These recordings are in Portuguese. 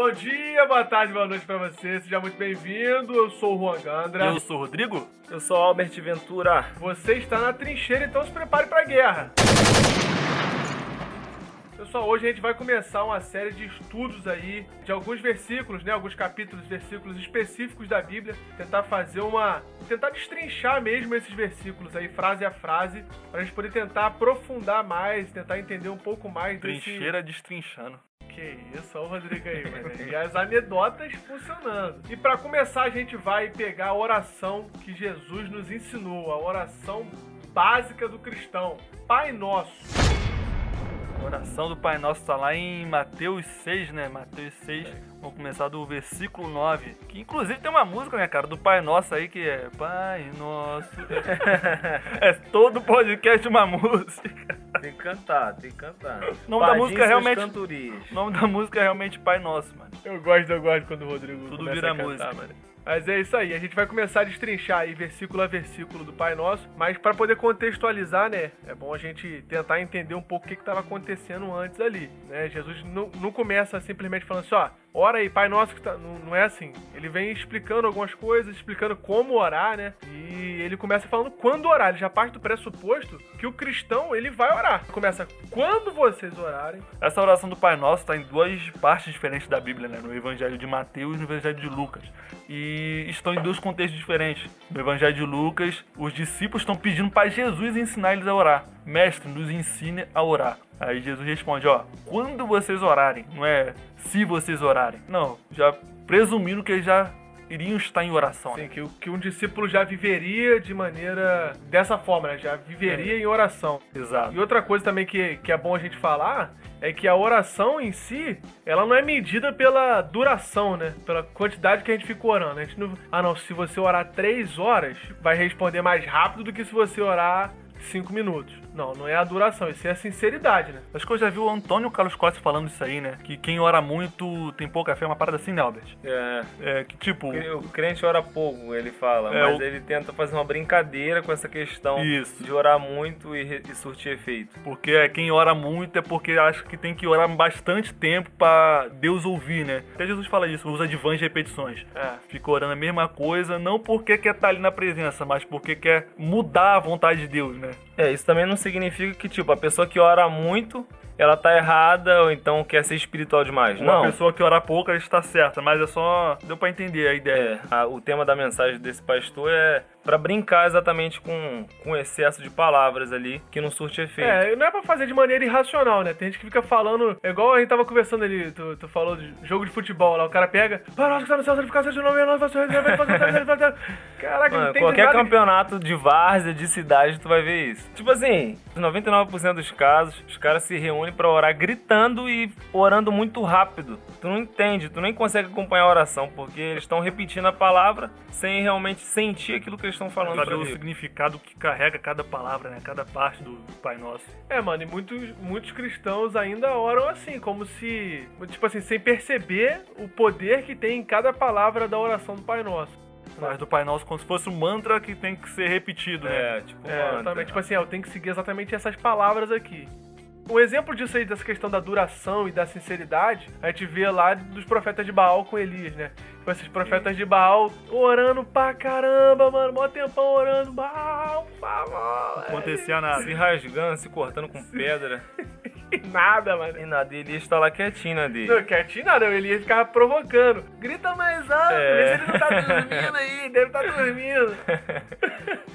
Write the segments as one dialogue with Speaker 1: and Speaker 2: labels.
Speaker 1: bom dia, boa tarde, boa noite pra você. Seja muito bem-vindo. Eu sou o Juan Gandra.
Speaker 2: Eu sou o Rodrigo.
Speaker 3: Eu sou Albert Ventura.
Speaker 1: Você está na trincheira, então se prepare pra guerra. Pessoal, hoje a gente vai começar uma série de estudos aí de alguns versículos, né? Alguns capítulos, versículos específicos da Bíblia. Tentar fazer uma. Tentar destrinchar mesmo esses versículos aí, frase a frase, pra gente poder tentar aprofundar mais, tentar entender um pouco mais desse.
Speaker 2: Trincheira destrinchando.
Speaker 1: Que isso, olha o Rodrigo aí, mano. E as anedotas funcionando. E pra começar, a gente vai pegar a oração que Jesus nos ensinou, a oração básica do cristão. Pai Nosso.
Speaker 2: A oração do Pai Nosso está lá em Mateus 6, né? Mateus 6. Vamos começar do versículo 9. Que inclusive tem uma música, né, cara, do Pai Nosso aí que é Pai Nosso. é todo podcast uma música.
Speaker 3: Tem que cantar, tem que cantar.
Speaker 2: O nome da música é realmente.
Speaker 3: Cantorias.
Speaker 2: O nome da música é realmente Pai Nosso, mano.
Speaker 1: Eu gosto, eu gosto quando o Rodrigo
Speaker 2: Tudo
Speaker 1: começa
Speaker 2: vira
Speaker 1: a cantar,
Speaker 2: música.
Speaker 1: mano. Mas é isso aí, a gente vai começar a destrinchar aí versículo a versículo do Pai Nosso, mas para poder contextualizar, né, é bom a gente tentar entender um pouco o que estava acontecendo antes ali, né? Jesus não, não começa simplesmente falando assim, ó, ora aí, Pai Nosso, que tá... não, não é assim. Ele vem explicando algumas coisas, explicando como orar, né? E ele começa falando quando orar, ele já parte do pressuposto que o cristão, ele vai orar. Começa, quando vocês orarem,
Speaker 2: Essa oração do Pai Nosso está em duas partes diferentes da Bíblia, né? No Evangelho de Mateus e no Evangelho de Lucas. E estão em dois contextos diferentes. No Evangelho de Lucas, os discípulos estão pedindo para Jesus ensinar eles a orar. Mestre, nos ensine a orar. Aí Jesus responde, ó, quando vocês orarem, não é se vocês orarem. Não, já presumindo que eles já iriam estar em oração.
Speaker 1: assim,
Speaker 2: né?
Speaker 1: que, que um discípulo já viveria de maneira dessa forma, né? Já viveria em oração.
Speaker 2: Exato.
Speaker 1: E outra coisa também que, que é bom a gente falar é que a oração em si, ela não é medida pela duração, né? Pela quantidade que a gente fica orando. A gente não, ah, não, se você orar três horas, vai responder mais rápido do que se você orar cinco minutos. Não, não é a duração, isso é a sinceridade, né?
Speaker 2: Acho que eu já vi o Antônio Carlos Costa falando isso aí, né? Que quem ora muito tem pouca fé, é uma parada assim, né, Albert?
Speaker 3: É.
Speaker 2: É que tipo.
Speaker 3: O crente ora pouco, ele fala,
Speaker 2: É,
Speaker 3: mas
Speaker 2: o-
Speaker 3: ele tenta fazer uma brincadeira com essa questão
Speaker 2: Isso.
Speaker 3: de orar muito e, re- e surtir efeito.
Speaker 2: Porque é, quem ora muito é porque acha que tem que orar bastante tempo pra Deus ouvir, né? Até Jesus fala isso, usa de vãs repetições.
Speaker 1: É.
Speaker 2: Fica orando a mesma coisa, não porque quer estar ali na presença, mas porque quer mudar a vontade de Deus, né?
Speaker 3: É, isso também não significa que, tipo, a pessoa que ora muito, ela tá errada ou então quer ser espiritual demais.
Speaker 2: Uma
Speaker 3: não.
Speaker 2: pessoa que ora pouco, ela está certa, mas é só. Deu pra entender a ideia.
Speaker 3: É, a- o tema da mensagem desse pastor é pra brincar exatamente com, com o excesso de palavras ali que não surte efeito.
Speaker 1: É, não é pra fazer de maneira irracional, né? Tem gente que fica falando, é igual a gente tava conversando ali, tu, tu falou de jogo de futebol lá, o cara pega, Pai nosso que tá no céu, nome, Caraca, não
Speaker 3: Mano,
Speaker 1: tem
Speaker 3: qualquer campeonato de várzea, de cidade, tu vai ver isso. Tipo assim, 99% dos casos, os caras se reúnem pra orar gritando e orando muito rápido. Tu não entende, tu nem consegue acompanhar a oração, porque eles estão repetindo a palavra sem realmente sentir aquilo que eles estão falando
Speaker 2: Saber
Speaker 3: pra
Speaker 2: o significado que carrega cada palavra, né? Cada parte do Pai Nosso.
Speaker 1: É, mano, e muitos, muitos cristãos ainda oram assim, como se, tipo assim, sem perceber o poder que tem em cada palavra da oração do Pai Nosso.
Speaker 2: Mas do Pai Nosso como se fosse um mantra que tem que ser repetido, né?
Speaker 3: É, tipo,
Speaker 1: É,
Speaker 3: mano,
Speaker 1: também, tipo assim, eu tenho que seguir exatamente essas palavras aqui. Um exemplo disso aí, dessa questão da duração e da sinceridade, a gente vê lá dos profetas de Baal com Elias, né? Tipo, esses profetas de Baal orando pra caramba, mano, mó tempão orando, Baal, por favor.
Speaker 2: Acontecia nada.
Speaker 3: se rasgando, se cortando com pedra.
Speaker 1: E nada, mano.
Speaker 3: E nada, ele está lá quietinho na dele.
Speaker 1: Não, quietinho nada, o Elias ficava provocando. Grita mais alto,
Speaker 3: É.
Speaker 1: vê se ele não tá dormindo aí, deve estar dormindo.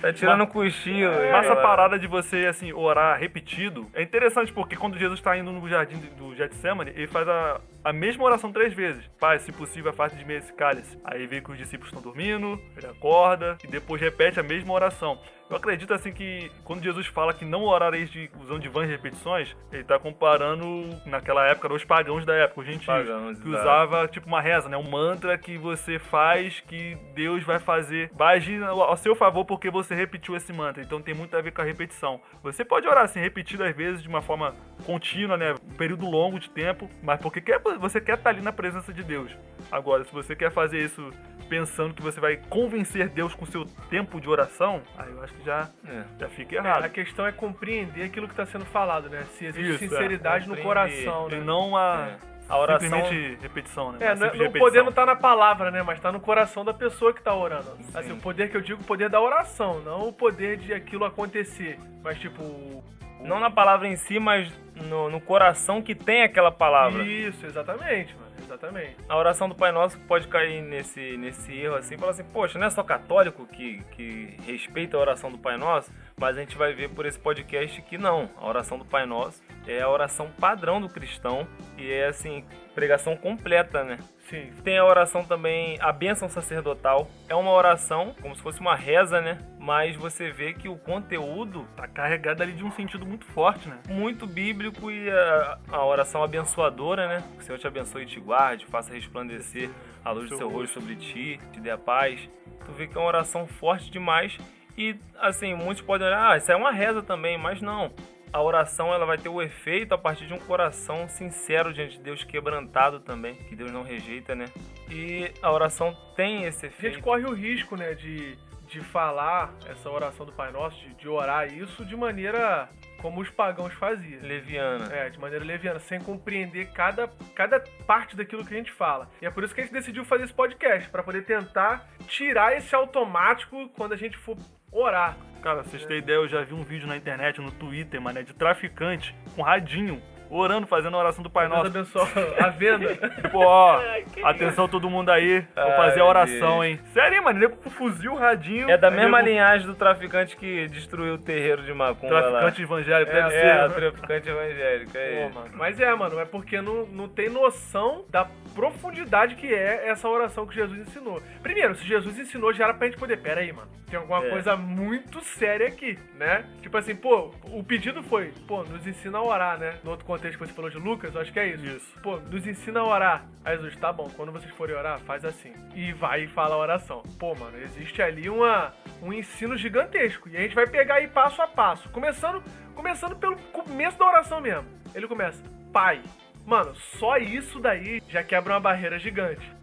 Speaker 3: Tá tirando um cochilo.
Speaker 1: É,
Speaker 2: Mas essa parada de você, assim, orar repetido é interessante porque quando Jesus está indo no jardim do Getsemane, ele faz a, a mesma oração três vezes. Pai, se possível, afaste de mim esse cálice. Aí vê que os discípulos estão dormindo, ele acorda e depois repete a mesma oração. Eu acredito, assim, que quando Jesus fala que não orareis de, usando de vãs repetições, ele tá comparando, naquela época, os pagãos da época, os gentios,
Speaker 3: Pagãos,
Speaker 2: que usava, tipo, uma reza, né? Um mantra que você faz que Deus vai fazer, vai agir ao ao seu favor porque você repetiu esse mantra. Então tem muito a ver com a repetição. Você pode orar assim, repetidas vezes, de uma forma contínua, né? Um período longo de tempo, mas porque quer, você quer estar ali na presença de Deus. Agora, se você quer fazer isso pensando que você vai convencer Deus com seu tempo de oração, aí eu acho que já,
Speaker 3: É.
Speaker 2: já fica
Speaker 1: É,
Speaker 2: errado.
Speaker 1: a questão é compreender aquilo que está sendo falado, né? Se existe
Speaker 2: Isso, é.
Speaker 1: sinceridade no coração,
Speaker 2: E
Speaker 1: né?
Speaker 2: não a
Speaker 3: É. A oração.
Speaker 2: Simplesmente repetição, né?
Speaker 1: É, não, o
Speaker 2: repetição.
Speaker 1: poder não tá na palavra, né? Mas tá no coração da pessoa que tá orando. Assim,
Speaker 3: Sim.
Speaker 1: o poder que eu digo, o poder da oração, não o poder de aquilo acontecer. Mas, tipo.
Speaker 3: Não na palavra em si, mas no, no coração que tem aquela palavra.
Speaker 1: Isso, exatamente, mano. Exatamente.
Speaker 3: A oração do Pai Nosso pode cair nesse, nesse erro assim, falar assim, poxa, não é só católico que, que respeita a oração do Pai Nosso, mas a gente vai ver por esse podcast que não. A oração do Pai Nosso é a oração padrão do cristão e é assim, pregação completa, né?
Speaker 1: Sim.
Speaker 3: Tem a oração também, a bênção sacerdotal. É uma oração, como se fosse uma reza, né? Mas você vê que o conteúdo
Speaker 2: Tá carregado ali de um sentido muito forte, né?
Speaker 3: muito bíblico e a, a oração abençoadora, né? Que o Senhor te abençoe e te guarde, faça resplandecer a luz do seu rosto sobre ti, te dê a paz. Tu vê que é uma oração forte demais e, assim, muitos podem olhar, ah, isso é uma reza também, mas não. A oração ela vai ter o efeito a partir de um coração sincero diante de Deus, quebrantado também, que Deus não rejeita, né? E a oração tem esse
Speaker 1: A gente
Speaker 3: efeito.
Speaker 1: corre o risco, né, de, de falar essa oração do Pai Nosso, de, de orar isso de maneira como os pagãos faziam.
Speaker 3: Leviana.
Speaker 1: É, de maneira leviana, sem compreender cada, cada parte daquilo que a gente fala. E é por isso que a gente decidiu fazer esse podcast, pra poder tentar tirar esse automático quando a gente for orar.
Speaker 2: Cara, vocês terem ideia, eu já vi um vídeo na internet, no Twitter, mané, de traficante com radinho, orando, fazendo a oração do Pai
Speaker 1: Deus
Speaker 2: Nosso.
Speaker 1: abençoe a venda.
Speaker 2: Tipo, ó, atenção todo mundo aí, vou
Speaker 3: Ai,
Speaker 2: fazer a oração,
Speaker 3: Deus.
Speaker 2: hein. Sério, hein, mano, nego com fuzil, radinho.
Speaker 3: É da mesma
Speaker 2: nego-
Speaker 3: linhagem do traficante que destruiu o terreiro de Macumba lá.
Speaker 2: Traficante evangélico,
Speaker 1: É,
Speaker 2: deve
Speaker 3: É,
Speaker 2: ser.
Speaker 3: o traficante evangélico, é
Speaker 1: Pô,
Speaker 3: isso.
Speaker 1: mano. Mas é, mano, é porque não, não tem noção da profundidade que é essa oração que Jesus ensinou. Primeiro, se Jesus ensinou, já era pra gente poder. Pera aí, mano. Tem alguma
Speaker 3: É.
Speaker 1: coisa muito séria aqui, né? Tipo assim, pô, o pedido foi, pô, nos ensina a orar, né? No outro contexto que você falou de Lucas, eu acho que é isso.
Speaker 2: Isso.
Speaker 1: Pô, nos ensina a orar. Aí Jesus, tá bom, quando vocês forem orar, faz assim. E vai e fala a oração. Pô, mano, existe ali uma, um ensino gigantesco. E a gente vai pegar aí passo a passo. Começando, começando pelo começo da oração mesmo. Ele começa, Pai. Mano, só isso daí já quebra uma barreira gigante.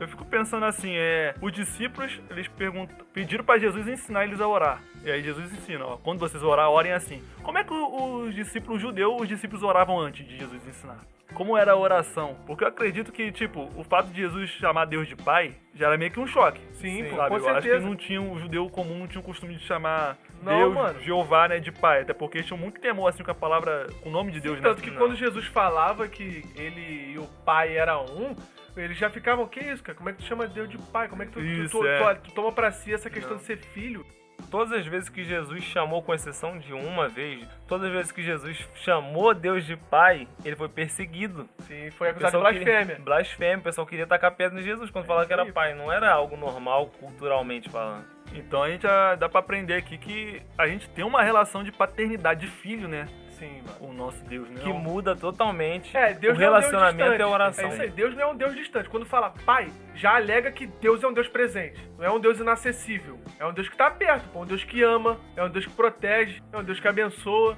Speaker 2: Eu fico pensando assim, é, os discípulos, eles perguntam, pediram pra Jesus ensinar eles a orar. E aí Jesus ensina, ó, quando vocês orar, orem assim. Como é que os discípulos judeus, os discípulos oravam antes de Jesus ensinar? Como era a oração? Porque eu acredito que, tipo, o fato de Jesus chamar Deus de pai já era meio que um choque.
Speaker 1: Sim,
Speaker 3: Sim.
Speaker 2: Sabe?
Speaker 1: com
Speaker 2: eu acho que
Speaker 1: certeza.
Speaker 2: não tinha, o judeu comum não tinha o costume de chamar
Speaker 1: Não,
Speaker 2: Deus,
Speaker 1: mano.
Speaker 2: Jeová, né, de pai. Até porque eles tinham muito temor, assim, com a palavra, com o nome de Deus, né?
Speaker 1: Tanto que
Speaker 3: Não.
Speaker 1: quando Jesus falava que ele e o pai eram um, eles já ficavam, que isso, cara? Como é que tu chama Deus de pai? Como é que tu,
Speaker 2: Isso,
Speaker 1: tu,
Speaker 2: é.
Speaker 1: tu- tu toma pra si essa questão de ser filho?
Speaker 3: Todas as vezes que Jesus chamou, com exceção de uma vez, todas as vezes que Jesus chamou Deus de Pai, ele foi perseguido.
Speaker 1: Sim, foi acusado de blasfêmia.
Speaker 3: Queria, blasfêmia. O pessoal queria tacar pedra em Jesus quando falava que era pai. Não era algo normal, culturalmente falando.
Speaker 2: Então a gente já dá pra aprender aqui que a gente tem uma relação de paternidade de filho, né?
Speaker 1: Sim, mano.
Speaker 2: Com o nosso Deus, né?
Speaker 3: Que muda totalmente
Speaker 1: É, Deus
Speaker 3: o
Speaker 1: não é um
Speaker 3: relacionamento e a oração.
Speaker 1: É isso aí, Deus não é um Deus distante. Quando fala pai, já alega que Deus é um Deus presente. Não é um Deus inacessível. É um Deus que tá perto, pô. É um Deus que ama, é um Deus que protege, é um Deus que abençoa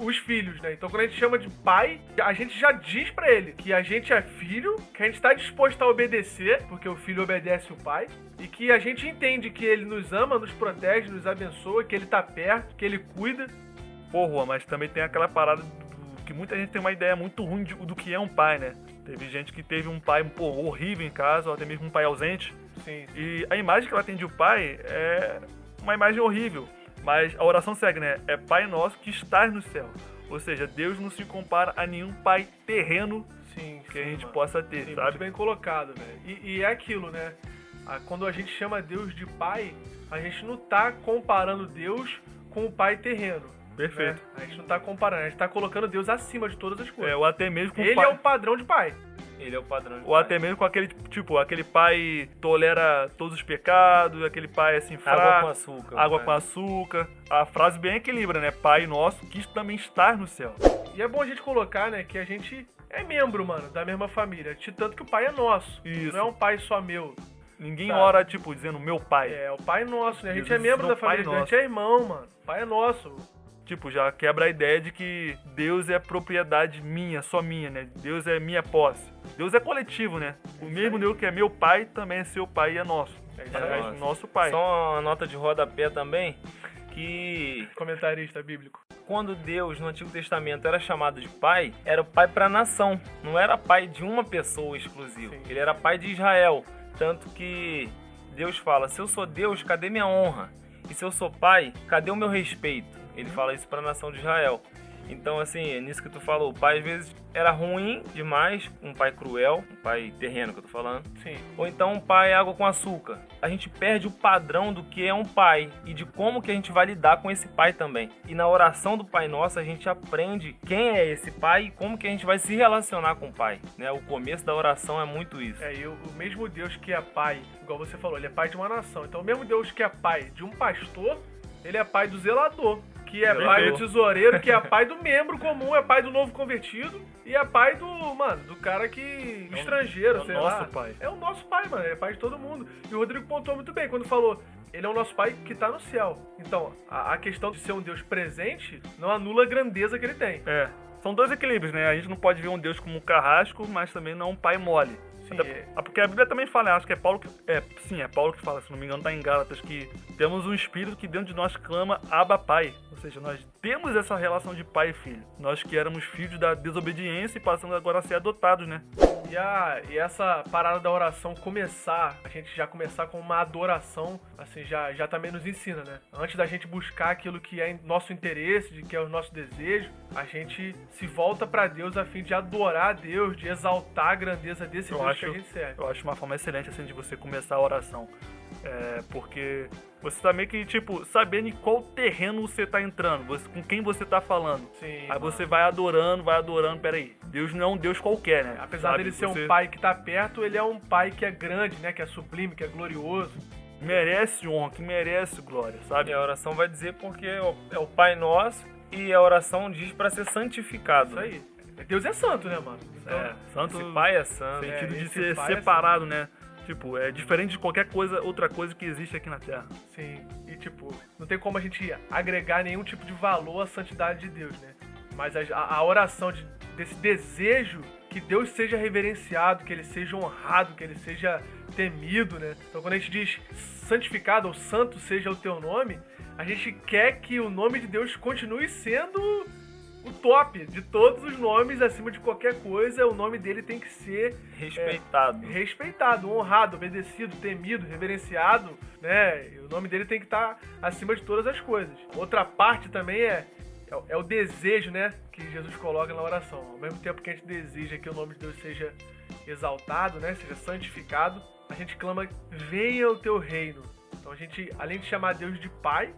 Speaker 1: os filhos, né? Então quando a gente chama de pai, a gente já diz pra ele que a gente é filho, que a gente tá disposto a obedecer, porque o filho obedece o pai, e que a gente entende que ele nos ama, nos protege, nos abençoa, que ele tá perto, que ele cuida.
Speaker 2: Pô, Juan, mas também tem aquela parada do, que muita gente tem uma ideia muito ruim de- do que é um pai, né? Teve gente que teve um pai pô, horrível em casa, ou até mesmo um pai ausente.
Speaker 1: Sim,
Speaker 2: E a imagem que ela tem de um pai é uma imagem horrível. Mas a oração segue, né? É Pai nosso que estás no céu. Ou seja, Deus não se compara a nenhum pai terreno
Speaker 1: sim.
Speaker 2: que a
Speaker 1: sim,
Speaker 2: gente
Speaker 1: mano.
Speaker 2: possa ter,
Speaker 1: Sim,
Speaker 2: sabe?
Speaker 1: muito bem colocado, velho. E, e é aquilo, né? Quando a gente chama Deus de pai, a gente não tá comparando Deus com o pai terreno.
Speaker 2: Perfeito.
Speaker 1: né? A gente não tá comparando, a gente tá colocando Deus acima de todas as
Speaker 2: É,
Speaker 1: coisas.
Speaker 2: ou até mesmo com o
Speaker 1: Ele
Speaker 2: pai.
Speaker 1: é o padrão de pai.
Speaker 3: Ele é o padrão de
Speaker 2: Ou
Speaker 3: pai.
Speaker 2: até mesmo com aquele, tipo, aquele pai tolera todos os pecados, aquele pai assim fraco.
Speaker 3: Água com açúcar.
Speaker 2: água
Speaker 3: pai.
Speaker 2: com açúcar. A frase bem equilibra, né? Pai nosso que também está no céu.
Speaker 1: E é bom a gente colocar, né, que a gente é membro, mano, da mesma família. De tanto que o pai é nosso.
Speaker 2: Isso.
Speaker 1: Não é um pai só meu.
Speaker 2: Ninguém
Speaker 1: Sabe?
Speaker 2: ora, tipo, dizendo meu pai.
Speaker 1: É, o pai é nosso, né? A gente
Speaker 2: Jesus
Speaker 1: é membro da família, a gente é irmão, mano. O pai é nosso.
Speaker 2: Tipo, já quebra a ideia de que Deus é propriedade minha, só minha, né? Deus é minha posse. Deus é coletivo, né? O mesmo Deus que é meu pai também é seu pai e é nosso.
Speaker 1: É
Speaker 3: É.
Speaker 2: É
Speaker 3: nosso.
Speaker 2: nosso pai.
Speaker 3: Só uma nota de rodapé também, que
Speaker 1: Comentarista bíblico.
Speaker 3: quando Deus no Antigo Testamento era chamado de pai, era o pai para a nação, não era pai de uma pessoa exclusiva.
Speaker 1: Sim.
Speaker 3: Ele era pai de Israel, tanto que Deus fala: "Se eu sou Deus, cadê minha honra? E se eu sou pai, cadê o meu respeito?" Ele fala isso para a nação de Israel. Então, assim, é nisso que tu falou, o pai às vezes era ruim demais, um pai cruel, um pai terreno que eu tô falando,
Speaker 1: Sim.
Speaker 3: ou então um pai água com açúcar. A gente perde o padrão do que é um pai e de como que a gente vai lidar com esse pai também. E na oração do Pai Nosso a gente aprende quem é esse pai e como que a gente vai se relacionar com o pai. Né? O começo da oração é muito isso.
Speaker 1: É, e o, o mesmo Deus que é pai, igual você falou, ele é pai de uma nação. Então, o mesmo Deus que é pai de um pastor, ele é pai do zelador. Que é pai do tesoureiro, que é pai do membro comum, é pai do novo convertido e é pai do, mano, do cara que.
Speaker 2: É o-
Speaker 1: estrangeiro,
Speaker 2: é o
Speaker 1: sei
Speaker 2: nosso
Speaker 1: lá.
Speaker 2: pai.
Speaker 1: É o nosso pai, mano. É pai de todo mundo. E o Rodrigo pontuou muito bem quando falou. Ele é o nosso pai que tá no céu. Então, a, a questão de ser um Deus presente não anula a grandeza que ele tem.
Speaker 2: É. São dois equilíbrios, né? A gente não pode ver um Deus como um carrasco, mas também não um pai mole.
Speaker 1: Sim,
Speaker 2: Até- ah, porque a Bíblia também fala, acho que é Paulo que. É, sim, é Paulo que fala, se não me engano, tá em Gálatas, que temos um espírito que dentro de nós clama Abba Pai. Ou seja, nós temos essa relação de pai e filho. Nós que éramos filhos da desobediência e passamos agora a ser adotados, né?
Speaker 1: E, a, e essa parada da oração começar, a gente já começar com uma adoração, assim, já, já também nos ensina, né? Antes da gente buscar aquilo que é nosso interesse, de que é o nosso desejo, a gente se volta pra Deus a fim de adorar a Deus, de exaltar a grandeza desse
Speaker 2: Eu
Speaker 1: Deus
Speaker 2: acho-
Speaker 1: serve.
Speaker 2: Eu acho uma forma excelente assim de você começar a oração. É, porque você tá meio que, tipo, sabendo em qual terreno você tá entrando, você- com quem você tá falando.
Speaker 1: Sim,
Speaker 2: Aí
Speaker 1: mano.
Speaker 2: você vai adorando, vai adorando, peraí. Deus não é um Deus qualquer, né?
Speaker 1: Apesar
Speaker 2: Sabe?
Speaker 1: dele ser
Speaker 2: Você
Speaker 1: um pai que tá perto, ele é um pai que é grande, né? Que é sublime, que é glorioso.
Speaker 2: Merece honra, que merece glória, sabe?
Speaker 3: E a oração vai dizer porque é o- é o Pai Nosso e a oração diz para ser santificado.
Speaker 1: Isso aí. Deus é santo, né, mano? Então,
Speaker 2: É, santo
Speaker 3: Esse Pai é santo.
Speaker 2: no
Speaker 1: É,
Speaker 2: sentido de ser
Speaker 1: pai é
Speaker 2: separado, né? Tipo, é diferente de qualquer coisa, outra coisa que existe aqui na Terra.
Speaker 1: Sim, e tipo, não tem como a gente agregar nenhum tipo de valor à santidade de Deus, né? Mas a, a- a oração de- desse desejo que Deus seja reverenciado, que ele seja honrado, que ele seja temido, né? Então quando a gente diz santificado ou santo seja o teu nome, a gente quer que o nome de Deus continue sendo o top de todos os nomes, acima de qualquer coisa, o nome dele tem que ser
Speaker 3: Respeitado.
Speaker 1: respeitado, honrado, obedecido, temido, reverenciado, né? E o nome dele tem que estar acima de todas as coisas. Outra parte também é, é, o- é o desejo, né? Que Jesus coloca na oração. Ao mesmo tempo que a gente deseja que o nome de Deus seja exaltado, né? Seja santificado, a gente clama, venha o teu reino. Então a gente, além de chamar Deus de Pai,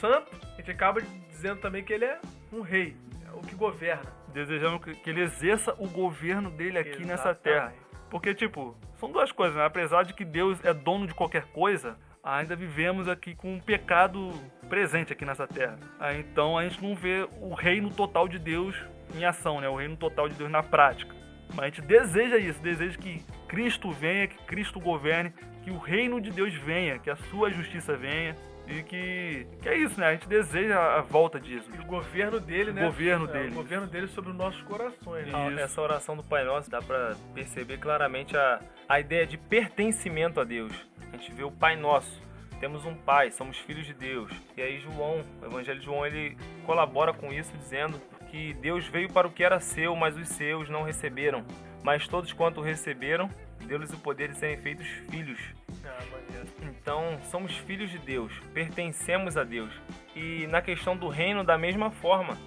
Speaker 1: Santo, a gente acaba dizendo também que ele é um rei, é o que governa.
Speaker 2: Desejando que que ele exerça o governo dele aqui nessa
Speaker 1: Exatamente.
Speaker 2: terra. Porque, tipo, são duas coisas, né? Apesar de que Deus é dono de qualquer coisa, ainda vivemos aqui com um pecado presente aqui nessa terra. Então a gente não vê o reino total de Deus em ação, né? O reino total de Deus na prática. Mas a gente deseja isso, deseja que Cristo venha, que Cristo governe, que o reino de Deus venha, que a sua justiça venha. E que, que é isso, né? A gente deseja a volta disso.
Speaker 1: E o governo dele,
Speaker 2: O
Speaker 1: né?
Speaker 2: governo
Speaker 1: É,
Speaker 2: dele.
Speaker 1: O governo dele sobre os nossos corações. né?
Speaker 2: Isso.
Speaker 3: Essa oração do Pai Nosso dá pra perceber claramente a, a ideia de pertencimento a Deus. A gente vê o Pai Nosso. Temos um Pai, somos filhos de Deus. E aí João, o Evangelho de João, ele colabora com isso dizendo que Deus veio para o que era seu, mas os seus não receberam. Mas todos quanto receberam, deu-lhes o poder de serem feitos filhos. Então, somos filhos de Deus, pertencemos a Deus. E na questão do reino, da mesma forma,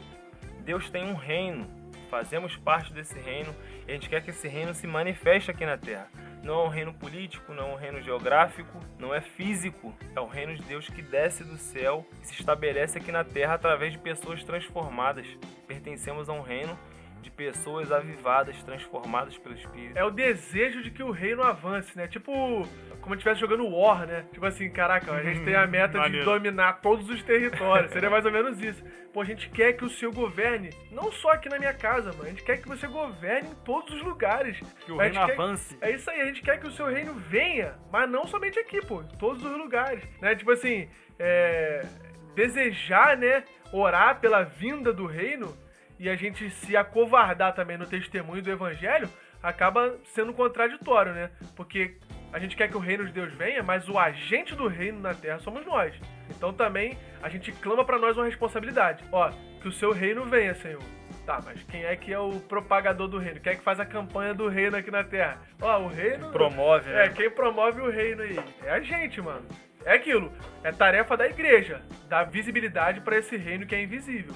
Speaker 3: Deus tem um reino, fazemos parte desse reino e a gente quer que esse reino se manifeste aqui na terra. Não é um reino político, não é um reino geográfico, não é físico. É o reino de Deus que desce do céu e se estabelece aqui na terra através de pessoas transformadas. Pertencemos a um reino de pessoas avivadas, transformadas pelo Espírito.
Speaker 1: É o desejo de que o reino avance, né? Tipo, como se estivesse jogando War, né? Tipo assim, caraca, a gente tem a meta de dominar todos os territórios. Seria mais ou menos isso. Pô, a gente quer que o Senhor governe, não só aqui na minha casa, mano. A gente quer que você governe em todos os lugares.
Speaker 2: Que o reino
Speaker 1: quer-
Speaker 2: avance.
Speaker 1: É isso aí, a gente quer que o seu reino venha, mas não somente aqui, pô, em todos os lugares, né? Tipo assim, é, desejar, né, orar pela vinda do reino e a gente se acovardar também no testemunho do evangelho acaba sendo contraditório, né? Porque a gente quer que o reino de Deus venha, mas o agente do reino na terra somos nós. Então também a gente clama pra nós uma responsabilidade. Ó, que o seu reino venha, Senhor. Tá, mas quem é que é o propagador do reino? Quem é que faz a campanha do reino aqui na Terra? Ó, o reino.
Speaker 2: Promove,
Speaker 1: É,
Speaker 2: né?
Speaker 1: quem promove o reino aí? É a gente, mano. É aquilo. É tarefa da igreja. Dar visibilidade pra esse reino que é invisível.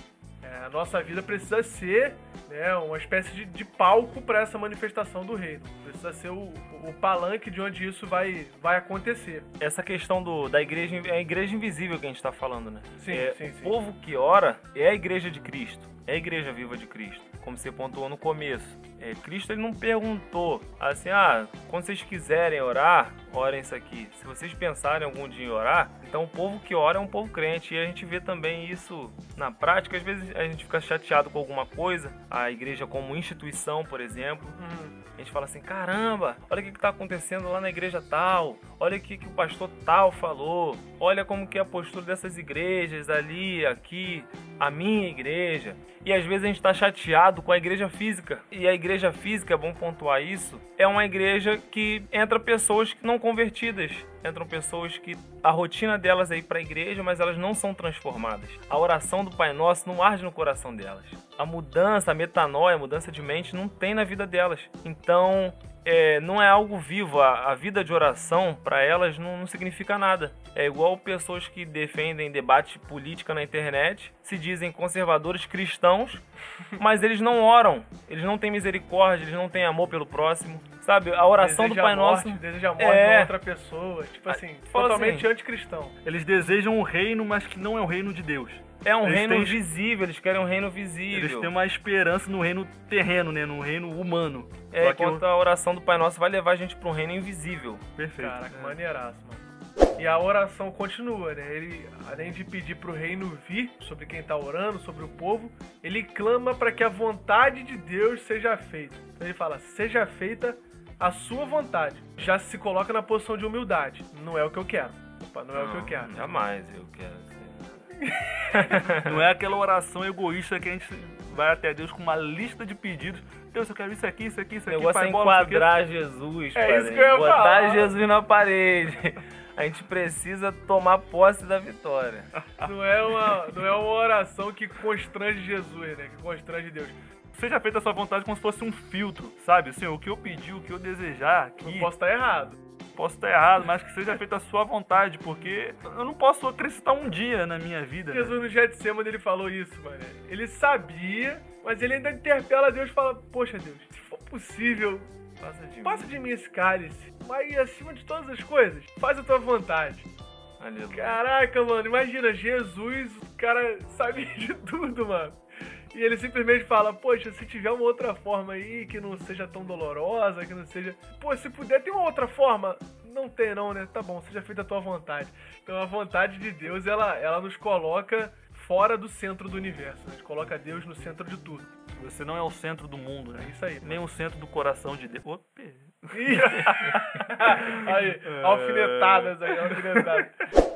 Speaker 1: É, a nossa vida precisa ser né, uma espécie de, de palco para essa manifestação do reino. Precisa ser o, o palanque de onde isso vai, vai acontecer.
Speaker 3: Essa questão do, da igreja, é a igreja invisível que a gente tá falando, né?
Speaker 1: Sim,
Speaker 3: É,
Speaker 1: sim,
Speaker 3: O
Speaker 1: sim.
Speaker 3: povo que ora é a igreja de Cristo, é a igreja viva de Cristo, como você pontuou no começo. É, Cristo ele não perguntou assim, ah, quando vocês quiserem orar, orem isso aqui. Se vocês pensarem algum dia em orar, então o povo que ora é um povo crente. E a gente vê também isso na prática. Às vezes a gente fica chateado com alguma coisa, a igreja como instituição, por exemplo.
Speaker 1: Uhum.
Speaker 3: A gente fala assim, caramba, olha o que está acontecendo lá na igreja tal, olha o que, que o pastor tal falou, olha como que é a postura dessas igrejas ali, aqui, a minha igreja. E às vezes a gente está chateado com a igreja física. E a igreja física, é bom pontuar isso, é uma igreja que entra pessoas não convertidas. Entram pessoas que a rotina delas é ir para a igreja, mas elas não são transformadas. A oração do Pai Nosso não arde no coração delas. A mudança, a metanoia, a mudança de mente não tem na vida delas. Então, é, não é algo vivo. A, a vida de oração, para elas, não, não significa nada. É igual pessoas que defendem debate política na internet, se dizem conservadores cristãos, mas eles não oram, eles não têm misericórdia, eles não têm amor pelo próximo. Sabe, a oração
Speaker 1: Deseja
Speaker 3: do Pai
Speaker 1: a morte,
Speaker 3: Nosso.
Speaker 1: Deseja a morte
Speaker 3: É.
Speaker 1: de outra pessoa. Tipo assim,
Speaker 3: fala
Speaker 1: totalmente
Speaker 3: assim.
Speaker 1: anticristão.
Speaker 2: Eles desejam um reino, mas que não é o reino de Deus.
Speaker 3: É um
Speaker 2: Eles
Speaker 3: reino
Speaker 2: têm-
Speaker 3: visível, eles querem um reino visível.
Speaker 2: Eles têm uma esperança no reino terreno, né? No reino humano.
Speaker 3: É,
Speaker 2: Só que
Speaker 3: enquanto a oração do Pai Nosso vai levar a gente para um reino invisível.
Speaker 2: Perfeito.
Speaker 1: Caraca, maneiraço, mano. E a oração continua, né? Ele, além de pedir pro reino vir sobre quem tá orando, sobre o povo, ele clama para que a vontade de Deus seja feita. Então ele fala: "Seja feita a sua vontade". Já se coloca na posição de humildade. Não é o que eu quero. Opa, não é o que eu quero.
Speaker 3: Jamais eu quero ser.
Speaker 2: Não é aquela oração egoísta que a gente vai até Deus com uma lista de pedidos. Deus, eu quero isso aqui, isso aqui, isso
Speaker 3: O
Speaker 2: aqui.
Speaker 3: negócio é
Speaker 2: bola, o
Speaker 3: enquadrar Jesus,
Speaker 1: É isso que eu ia
Speaker 3: botar
Speaker 1: falar.
Speaker 3: Jesus na parede. A gente precisa tomar posse da vitória.
Speaker 1: Não é uma, não é uma oração que constrange Jesus, né? Que constrange Deus.
Speaker 2: Seja feita a sua vontade como se fosse um filtro, sabe? Assim, o que eu pedi, o que eu desejar
Speaker 1: Não
Speaker 2: aqui,
Speaker 1: posso estar errado.
Speaker 2: Posso estar errado, mas que seja feita a sua vontade, porque eu não posso acrescentar um dia na minha vida. né?
Speaker 1: Jesus no Getsemane ele falou isso, mano. Ele sabia, mas ele ainda interpela Deus e fala: Poxa, Deus, se for possível,
Speaker 3: Passa de
Speaker 1: passa de mim esse cálice. Mas acima de todas as coisas, faz a tua vontade.
Speaker 3: mim. Aleluia.
Speaker 1: Caraca, mano, imagina, Jesus, o cara sabe de tudo, mano. E ele simplesmente fala, poxa, se tiver uma outra forma aí que não seja tão dolorosa, que não seja. Pô, se puder, tem uma outra forma. Não tem não, né? Tá bom, seja feita a tua vontade. Então a vontade de Deus, ela, ela nos coloca fora do centro do universo. A gente coloca Deus no centro de tudo.
Speaker 2: Você não é o centro do mundo,
Speaker 1: É
Speaker 2: né?
Speaker 1: isso aí.
Speaker 2: Nem o centro do coração de Deus. Opa.
Speaker 1: Aí, alfinetadas aí, alfinetadas.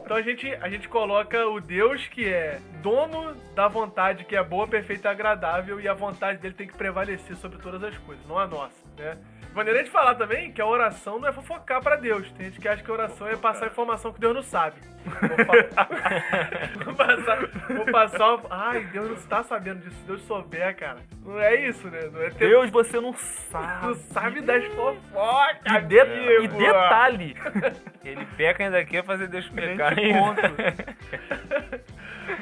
Speaker 1: Então a gente, a gente coloca o Deus que é dono da vontade, que é boa, perfeita e agradável, e a vontade dele tem que prevalecer sobre todas as coisas, não a nossa, né? Maneira de falar também que a oração não é fofocar pra Deus. Tem gente que acha que a oração é passar informação que Deus não sabe. Vou, passar, vou passar. Ai, Deus não está sabendo disso. Se Deus souber, cara. Não é isso, né? Não é ter
Speaker 2: Deus, você não
Speaker 1: não
Speaker 2: sabe.
Speaker 1: sabe das fofocas.
Speaker 3: E, de- e detalhe, ele peca ainda quer fazer Deus pecar. ainda.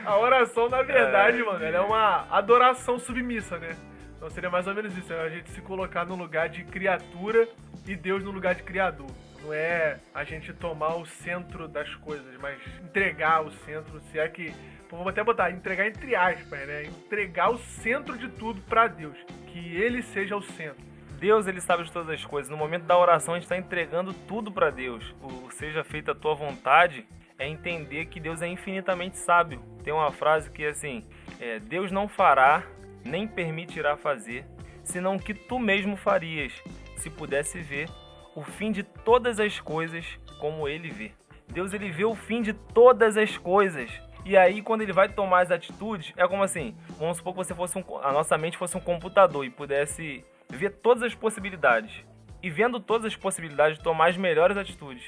Speaker 1: A oração, na verdade, mano, ela é uma adoração submissa, né? Então seria mais ou menos isso, é a gente se colocar no lugar de criatura e Deus no lugar de criador. Não é a gente tomar o centro das coisas, mas entregar o centro, se é que. Vou até botar, entregar entre aspas, né? Entregar o centro de tudo pra Deus. Que ele seja o centro.
Speaker 3: Deus, ele sabe de todas as coisas. No momento da oração, a gente está entregando tudo para Deus. O seja feita a tua vontade é entender que Deus é infinitamente sábio. Tem uma frase que é assim: é, Deus não fará, nem permitirá fazer, senão que tu mesmo farias, se pudesse ver o fim de todas as coisas como ele vê. Deus ele vê o fim de todas as coisas. E aí, quando ele vai tomar as atitudes, é como assim: vamos supor que você fosse um, a nossa mente fosse um computador e pudesse ver todas as possibilidades. E vendo todas as possibilidades, tomar as melhores atitudes.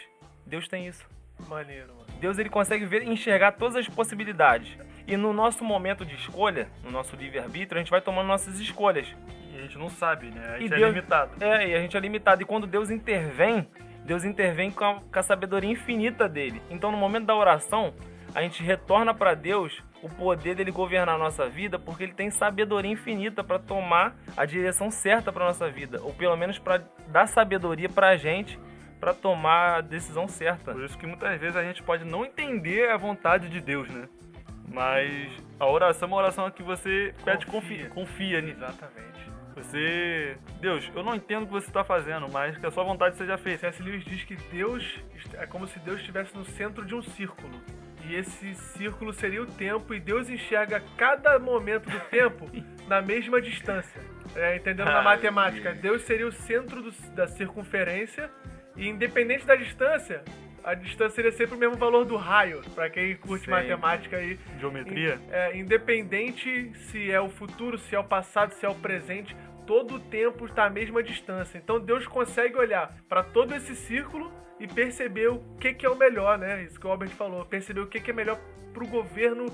Speaker 3: Deus tem isso.
Speaker 1: Maneiro, mano.
Speaker 3: Deus ele consegue ver, enxergar todas as possibilidades. E no nosso momento de escolha, no nosso livre-arbítrio, a gente vai tomando nossas escolhas.
Speaker 2: E a gente não sabe, né? A
Speaker 3: E
Speaker 2: gente é
Speaker 3: Deus-
Speaker 2: limitado.
Speaker 3: É, e a gente é limitado. E quando Deus intervém, Deus intervém com a, com a sabedoria infinita dele. Então, no momento da oração, a gente retorna para Deus o poder dele governar a nossa vida, porque ele tem sabedoria infinita para tomar a direção certa para nossa vida, ou pelo menos para dar sabedoria para a gente para tomar a decisão certa.
Speaker 2: Por isso que muitas vezes a gente pode não entender a vontade de Deus, né? Mas a oração é uma oração que você pede confia,
Speaker 1: Confia. Exatamente.
Speaker 2: Você, Deus, eu não entendo o que você está fazendo, mas que a sua vontade seja feita.
Speaker 1: C.S. Lewis diz que Deus é como se Deus estivesse no centro de um círculo. E esse círculo seria o tempo, e Deus enxerga cada momento do tempo na mesma distância. É, entendendo na
Speaker 3: Ai,
Speaker 1: matemática,
Speaker 3: Deus.
Speaker 1: Deus seria o centro do- da circunferência, e independente da distância, a distância seria sempre o mesmo valor do raio, para quem curte matemática aí.
Speaker 2: Geometria.
Speaker 1: É, independente se é o futuro, se é o passado, se é o presente, todo o tempo está à mesma distância. Então Deus consegue olhar para todo esse círculo e perceber o que, que é o melhor, né? Isso que o Albert falou, perceber o que, que é melhor para o governo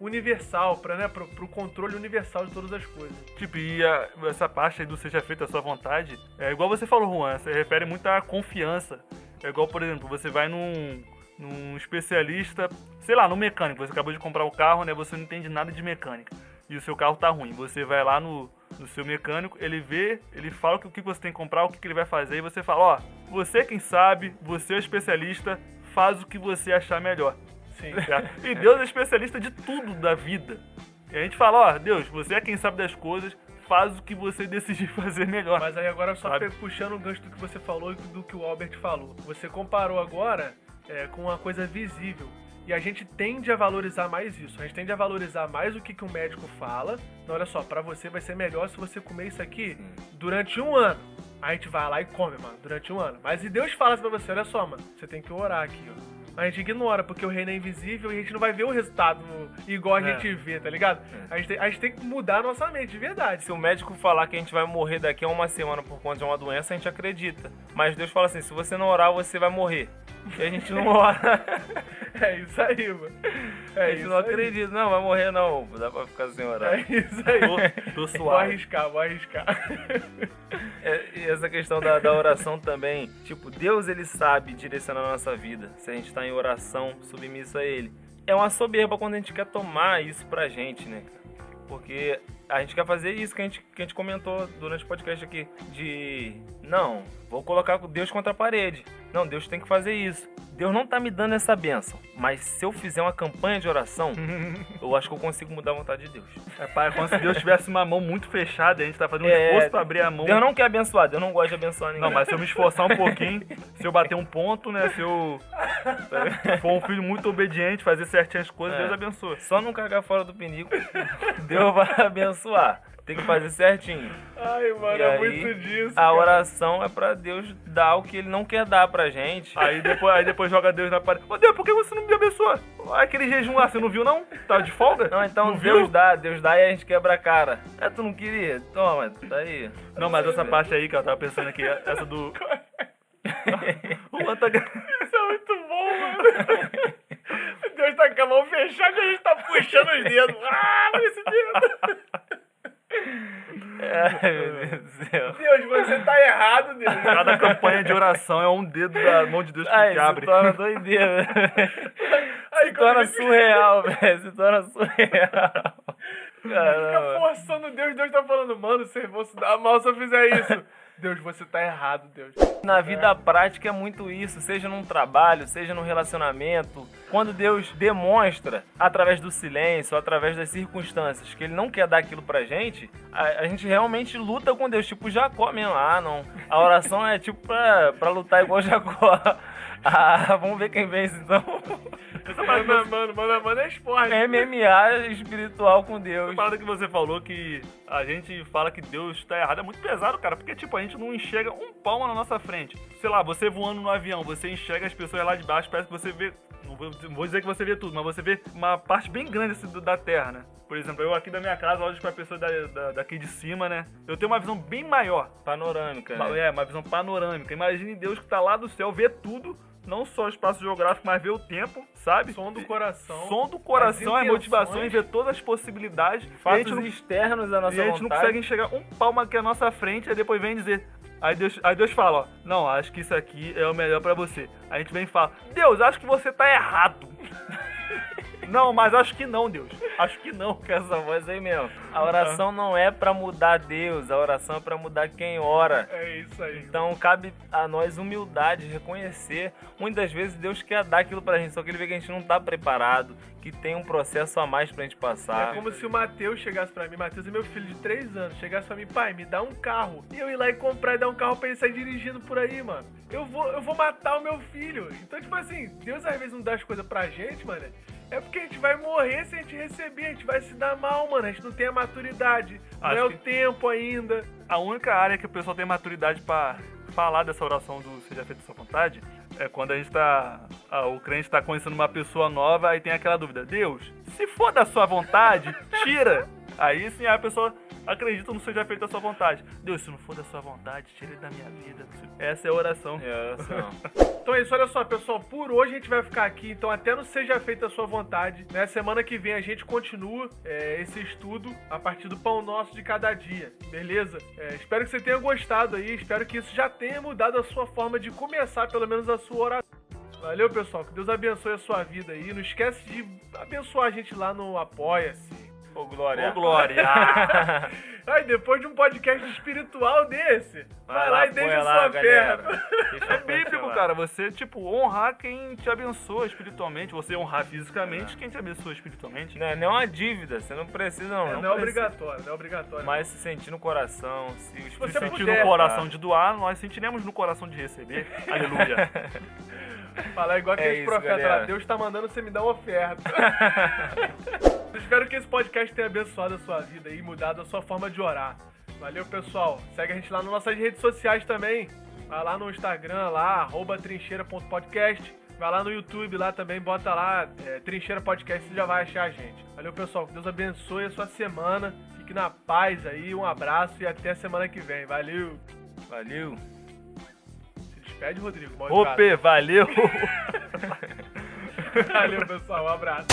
Speaker 1: universal, para né, pro, pro controle universal de todas as coisas.
Speaker 2: Tipo, e a- essa parte aí do seja feita a sua vontade, é igual você falou, Juan, você refere muito à confiança. É igual, por exemplo, você vai num, num especialista, sei lá, no mecânico, você acabou de comprar o carro, né? Você não entende nada de mecânica. E o seu carro tá ruim. Você vai lá no, no seu mecânico, ele vê, ele fala o que, você tem que comprar, o que, ele vai fazer, e você fala, ó, você quem sabe, você é o especialista, faz o que você achar melhor.
Speaker 1: Sim.
Speaker 2: Certo? E Deus é especialista de tudo da vida. E a gente fala, ó, Deus, você é quem sabe das coisas, faz o que você decidir fazer melhor.
Speaker 1: Mas aí agora só
Speaker 2: Sabe?
Speaker 1: puxando o gancho do que você falou e do que o Albert falou. Você comparou agora é, com uma coisa visível. E a gente tende a valorizar mais isso. A gente tende a valorizar mais o que, que o médico fala. Não, olha só, pra você vai ser melhor se você comer isso aqui durante um ano. A gente vai lá e come, mano, durante um ano. Mas e Deus fala assim pra você, olha só, mano, você tem que orar aqui, ó. A gente ignora, porque o reino é invisível e a gente não vai ver o resultado igual a
Speaker 2: É.
Speaker 1: gente vê, tá ligado? A, gente tem, a gente tem que mudar a nossa mente, de verdade.
Speaker 3: Se o médico falar que a gente vai morrer daqui a uma semana por conta de uma doença, a gente acredita. Mas Deus fala assim: se você não orar, você vai morrer. E a gente não ora.
Speaker 1: É isso aí, mano. É
Speaker 3: a gente
Speaker 1: isso
Speaker 3: não
Speaker 1: aí.
Speaker 3: acredita. Não, vai morrer não. Dá pra ficar sem orar.
Speaker 1: É isso aí.
Speaker 2: Tô, tô
Speaker 1: Vou
Speaker 2: suave.
Speaker 1: arriscar, vou arriscar.
Speaker 3: É, e essa questão da, da oração também, tipo, Deus ele sabe direcionar a nossa vida, se a gente tá em oração, submisso a ele. É uma soberba quando a gente quer tomar isso pra gente, né? Porque a gente quer fazer isso que a gente, que a gente comentou durante o podcast aqui, de não, vou colocar Deus contra a parede. Não, Deus tem que fazer isso. Deus não tá me dando essa benção, mas se eu fizer uma campanha de oração, eu acho que eu consigo mudar a vontade de Deus.
Speaker 2: É, pai, como se Deus tivesse uma mão muito fechada e a gente tá fazendo um
Speaker 3: É,
Speaker 2: esforço pra abrir a mão.
Speaker 3: Deus não quer abençoar, Deus não gosta de abençoar ninguém.
Speaker 2: Não, mas se eu me esforçar um pouquinho, se eu bater um ponto, né? Se eu for um filho muito obediente, fazer certinho as coisas,
Speaker 3: É.
Speaker 2: Deus abençoa.
Speaker 3: Só não cagar fora do pinico, Deus vai abençoar. Tem que fazer certinho.
Speaker 1: Ai, mano,
Speaker 3: E
Speaker 1: é
Speaker 3: aí,
Speaker 1: muito disso.
Speaker 3: A
Speaker 1: cara.
Speaker 3: oração é pra Deus dar o que ele não quer dar pra gente.
Speaker 2: Aí depois, aí depois joga Deus na parede. Ô Deus, por que você não me abençoa? Aquele jejum lá, você não viu não? Tava de folga?
Speaker 3: Não, então
Speaker 2: não
Speaker 3: Deus
Speaker 2: viu?
Speaker 3: dá, Deus dá e a gente quebra a cara. É, tu não queria? Toma, tá aí.
Speaker 2: Não, mas essa parte aí que eu tava pensando aqui, essa do. o Juan tá...
Speaker 1: Isso é muito bom, mano. Deus tá com a mão fechada e a gente tá puxando os dedos. Ah, esse dedo.
Speaker 3: Ai, meu Deus do céu.
Speaker 1: Deus, você tá errado, Deus.
Speaker 2: Cada campanha de oração é um dedo da mão de Deus que,
Speaker 3: Ai,
Speaker 2: que
Speaker 3: se
Speaker 2: abre.
Speaker 3: torna doideira.
Speaker 1: Aí
Speaker 3: Se torna
Speaker 1: ele
Speaker 3: surreal, velho. Se torna surreal.
Speaker 1: fica
Speaker 3: Caramba.
Speaker 1: forçando Deus, Deus tá falando, mano, você vão se dar mal se eu fizer isso. Deus, você tá errado, Deus.
Speaker 3: Na vida prática é muito isso, seja num trabalho, seja num relacionamento. Quando Deus demonstra, através do silêncio, através das circunstâncias, que Ele não quer dar aquilo pra gente, a, a gente realmente luta com Deus, tipo Jacó mesmo. Ah, não. A oração é tipo pra, pra lutar igual Jacó. Ah, vamos ver quem vence então.
Speaker 1: Mano, mano, mano, mano, é esporte.
Speaker 3: MMA espiritual com Deus.
Speaker 2: Essa parada que você falou que a gente fala que Deus tá errado é muito pesado, cara. Porque, tipo, a gente não enxerga um palmo na nossa frente. Sei lá, você voando no avião, você enxerga as pessoas lá de baixo, parece que você vê. Não vou, dizer que você vê tudo, mas você vê uma parte bem grande assim, da Terra, né? Por exemplo, eu aqui da minha casa olho pra pessoa da, da- daqui de cima, né? Eu tenho uma visão bem maior.
Speaker 3: Panorâmica, né?
Speaker 2: É, uma visão panorâmica. Imagine Deus que tá lá do céu, vê tudo, não só o espaço geográfico, mas ver o tempo, sabe?
Speaker 1: Som do coração.
Speaker 2: Som do coração,
Speaker 1: as
Speaker 2: motivações,
Speaker 1: intenções.
Speaker 2: ver todas as possibilidades. e a
Speaker 3: Fatos
Speaker 2: gente não,
Speaker 3: externos da
Speaker 2: e
Speaker 3: nossa
Speaker 2: a gente não
Speaker 3: vontade.
Speaker 2: consegue enxergar um palmo aqui à nossa frente, aí depois vem dizer. Aí Deus, aí Deus fala, ó, não, acho que isso aqui é o melhor pra você. Aí a gente vem e fala, Deus, acho que você tá errado. não, mas acho que não, Deus. Acho que não.
Speaker 3: Com essa voz aí mesmo. A oração não é pra mudar Deus, a oração é pra mudar quem ora.
Speaker 1: É isso aí.
Speaker 3: Então cabe a nós humildade, reconhecer. Muitas vezes Deus quer dar aquilo pra gente, só que ele vê que a gente não tá preparado, que tem um processo a mais pra gente
Speaker 1: É
Speaker 3: passar.
Speaker 1: como se o Matheus chegasse pra mim, Matheus é meu filho de 3 anos, chegasse pra mim, pai, me dá um carro. E eu ir lá e comprar e dar um carro pra ele sair dirigindo por aí, mano. Eu vou, eu vou matar o meu filho. Então, tipo assim, Deus às vezes não dá as coisas pra gente, mano. É porque a gente vai morrer se a gente receber, a gente vai se dar mal, mano. A gente não tem a maturidade, não
Speaker 2: Acho
Speaker 1: é o tempo ainda.
Speaker 2: A única área que o pessoal tem maturidade pra falar dessa oração do seja feita sua vontade é quando a gente tá. ah, o crente tá conhecendo uma pessoa nova e tem aquela dúvida: Deus, se for da sua vontade, tira. Aí sim a pessoa acredita no seja feita a sua vontade. Deus, se não for da sua vontade, tira ele da minha vida. Essa é a oração.
Speaker 3: É, oração.
Speaker 1: Então é isso, olha só, pessoal. Por hoje a gente vai ficar aqui, então até não seja feita a sua vontade. Né? Semana que vem a gente continua é, esse estudo a partir do pão nosso de cada dia, beleza? É, espero que você tenha gostado aí, espero que isso já tenha mudado a sua forma de começar, pelo menos, a sua oração. Valeu, pessoal. Que Deus abençoe a sua vida aí. Não esquece de abençoar a gente lá no Apoia-se.
Speaker 3: Ô, Glória.
Speaker 2: Ô, Glória!
Speaker 1: Aí, depois de um podcast espiritual desse, vai, lá e deixa
Speaker 3: apoia
Speaker 1: sua fé.
Speaker 3: galera.
Speaker 2: É bíblico,
Speaker 3: lá.
Speaker 2: cara. Você, tipo, honrar quem te abençoa espiritualmente. Você honrar fisicamente quem te abençoa espiritualmente.
Speaker 3: Não é nem uma dívida, você não precisa não.
Speaker 1: É,
Speaker 3: não
Speaker 1: não é
Speaker 3: precisa.
Speaker 1: obrigatório, não é obrigatório.
Speaker 3: Mas se sentir no coração, se o Espírito
Speaker 2: sentir
Speaker 1: puder,
Speaker 2: no coração de doar, nós sentiremos no coração de receber. Aleluia.
Speaker 1: Falar igual
Speaker 3: É
Speaker 1: aqueles
Speaker 3: isso,
Speaker 1: profetas lá, Deus tá mandando você me dar uma oferta. Espero que esse podcast tenha abençoado a sua vida e mudado a sua forma de orar. Valeu, pessoal. Segue a gente lá nas nossas redes sociais também. Vai lá no Instagram, lá, arroba trincheira.podcast. Vai lá no YouTube lá também, bota lá, é, Trincheira Podcast, você já vai achar a gente. Valeu, pessoal. Que Deus abençoe a sua semana. Fique na paz aí. Um abraço e até semana que vem. Valeu.
Speaker 3: Valeu.
Speaker 1: Se despede, Rodrigo. Mal.
Speaker 2: Ope, valeu!
Speaker 1: Valeu, pessoal. Um abraço.